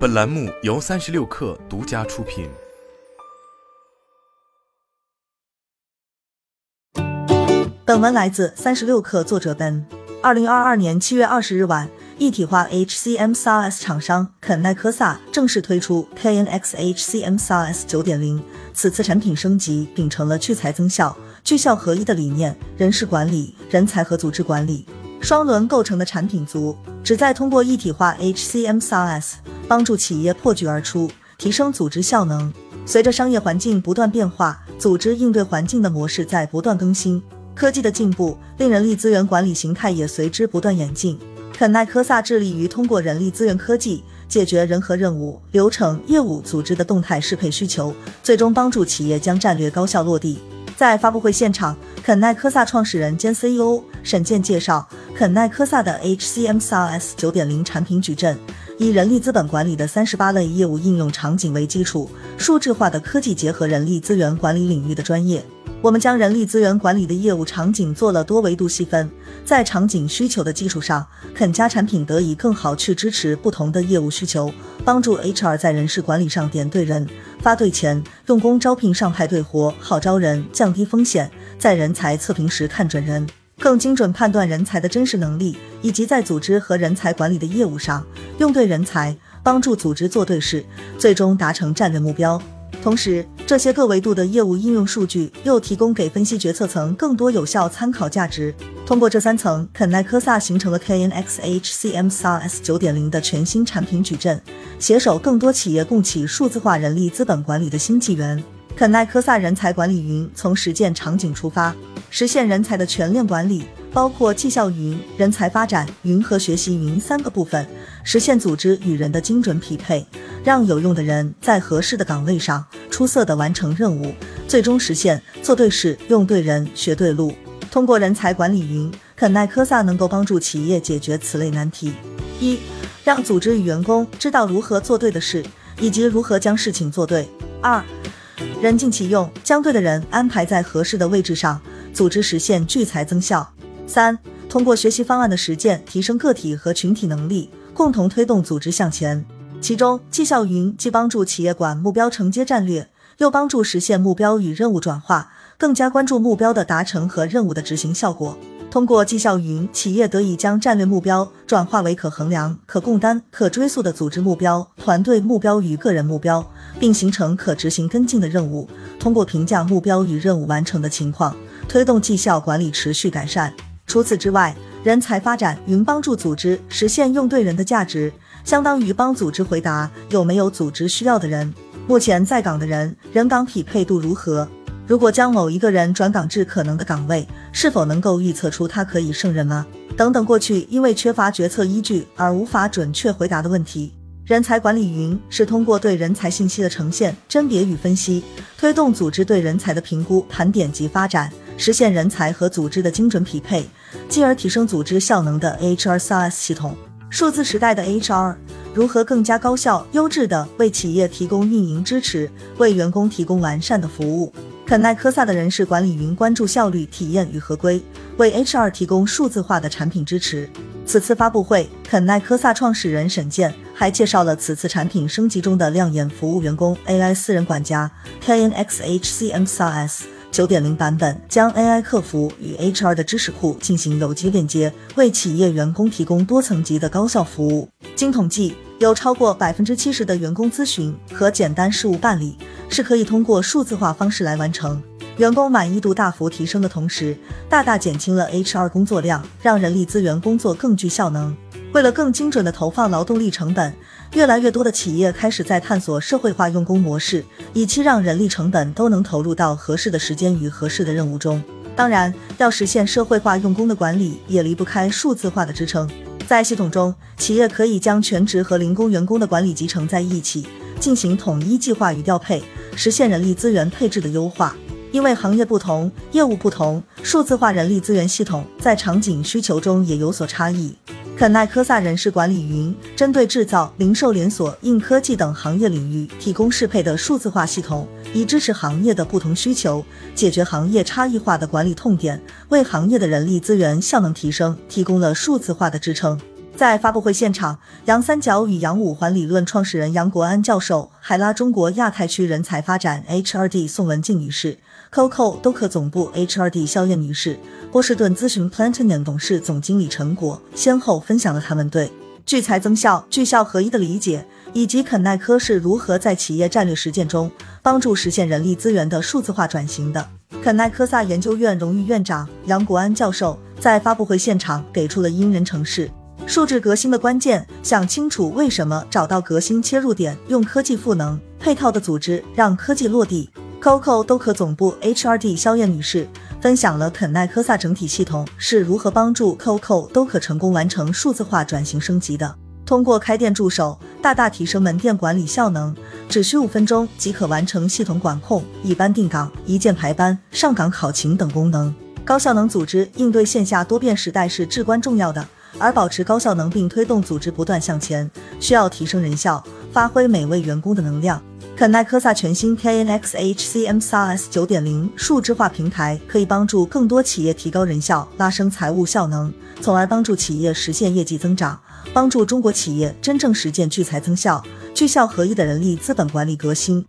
本栏目由三十六氪独家出品。本文来自三十六氪，作者 Ben。二零二二年七月二十日晚，一体化 HCM SaaS 厂商肯奈科萨正式推出 KNX HCM SaaS 九点零。此次产品升级秉承了聚财增效、聚效合一的理念，人事管理、人才和组织管理双轮构成的产品组，旨在通过一体化 HCM SaaS 帮助企业破局而出，提升组织效能。随着商业环境不断变化，组织应对环境的模式在不断更新。科技的进步令人力资源管理形态也随之不断演进。肯奈科萨致力于通过人力资源科技解决人和任务、流程、业务、组织的动态适配需求，最终帮助企业将战略高效落地。在发布会现场，肯奈科萨创始人兼 CEO 沈健介绍肯奈科萨的 HCM SaaS 九点零产品矩阵，以人力资本管理的三十八类业务应用场景为基础，数字化的科技结合人力资源管理领域的专业。我们将人力资源管理的业务场景做了多维度细分，在场景需求的基础上，肯家产品得以更好去支持不同的业务需求，帮助 HR 在人事管理上点对人、发对钱，用工招聘上派对活，好招人，降低风险，在人才测评时看准人，更精准判断人才的真实能力，以及在组织和人才管理的业务上用对人才，帮助组织做对事，最终达成战略目标。同时，这些各维度的业务应用数据又提供给分析决策层更多有效参考价值。通过这三层，肯奈科萨形成了 KNX HCM SaaS 九点零的全新产品矩阵，携手更多企业共启数字化人力资本管理的新纪元。肯奈科萨人才管理云从实践场景出发，实现人才的全链管理，包括绩效云、人才发展云和学习云三个部分，实现组织与人的精准匹配。让有用的人在合适的岗位上出色的完成任务，最终实现做对事、用对人、学对路。通过人才管理云，肯奈科萨能够帮助企业解决此类难题：一、让组织与员工知道如何做对的事，以及如何将事情做对；二、人尽其用，将对的人安排在合适的位置上，组织实现聚财增效；三、通过学习方案的实践，提升个体和群体能力，共同推动组织向前。其中，绩效云既帮助企业管目标承接战略，又帮助实现目标与任务转化，更加关注目标的达成和任务的执行效果。通过绩效云，企业得以将战略目标转化为可衡量、可共担、可追溯的组织目标、团队目标与个人目标，并形成可执行跟进的任务。通过评价目标与任务完成的情况，推动绩效管理持续改善。除此之外，人才发展云帮助组织实现用对人的价值。相当于帮组织回答有没有组织需要的人，目前在岗的人人岗匹配度如何？如果将某一个人转岗至可能的岗位，是否能够预测出他可以胜任吗？等等，过去因为缺乏决策依据而无法准确回答的问题。人才管理云是通过对人才信息的呈现、甄别与分析，推动组织对人才的评估、盘点及发展，实现人才和组织的精准匹配，进而提升组织效能的 HR SaaS 系统。数字时代的 HR 如何更加高效、优质的为企业提供运营支持，为员工提供完善的服务？肯奈科萨的人事管理云关注效率、体验与合规，为 HR 提供数字化的产品支持。此次发布会，肯奈科萨创始人沈健还介绍了此次产品升级中的亮眼服务——员工 AI 私人管家 KNX HCM SaaS。九点零版本将 AI 客服与 HR 的知识库进行有机链接，为企业员工提供多层级的高效服务。经统计，有超过百分之七十的员工咨询和简单事务办理是可以通过数字化方式来完成，员工满意度大幅提升的同时，大大减轻了 HR 工作量，让人力资源工作更具效能。为了更精准的投放劳动力成本，越来越多的企业开始在探索社会化用工模式，以期让人力成本都能投入到合适的时间与合适的任务中。当然，要实现社会化用工的管理，也离不开数字化的支撑。在系统中，企业可以将全职和零工员工的管理集成在一起，进行统一计划与调配，实现人力资源配置的优化。因为行业不同，业务不同，数字化人力资源系统在场景需求中也有所差异。肯奈科萨人事管理云针对制造、零售连锁、硬科技等行业领域提供适配的数字化系统，以支持行业的不同需求，解决行业差异化的管理痛点，为行业的人力资源效能提升提供了数字化的支撑。在发布会现场，杨三角与杨五环理论创始人杨国安教授，海拉中国亚太区人才发展 H R D 宋文静女士，COCO 都可总部 H R D 肖燕女士，波士顿咨询 Platinum 董事总经理陈果，先后分享了他们对聚财增效、聚效合一的理解，以及肯耐科是如何在企业战略实践中帮助实现人力资源的数字化转型的。肯耐科萨研究院荣誉院长杨国安教授在发布会现场给出了因人成事。数字革新的关键，想清楚为什么找到革新切入点，用科技赋能配套的组织，让科技落地。COCO 都可总部 HRD 肖燕女士分享了肯奈科萨整体系统是如何帮助 COCO 都可成功完成数字化转型升级的。通过开店助手，大大提升门店管理效能，只需五分钟即可完成系统管控、一班定岗、一键排班、上岗考勤等功能。高效能组织应对线下多变时代是至关重要的。而保持高效能并推动组织不断向前，需要提升人效，发挥每位员工的能量。肯奈科萨全新 KNX HCM SaaS 九点零数字化平台可以帮助更多企业提高人效，拉升财务效能，从而帮助企业实现业绩增长，帮助中国企业真正实现聚财增效、聚效合一的人力资本管理革新。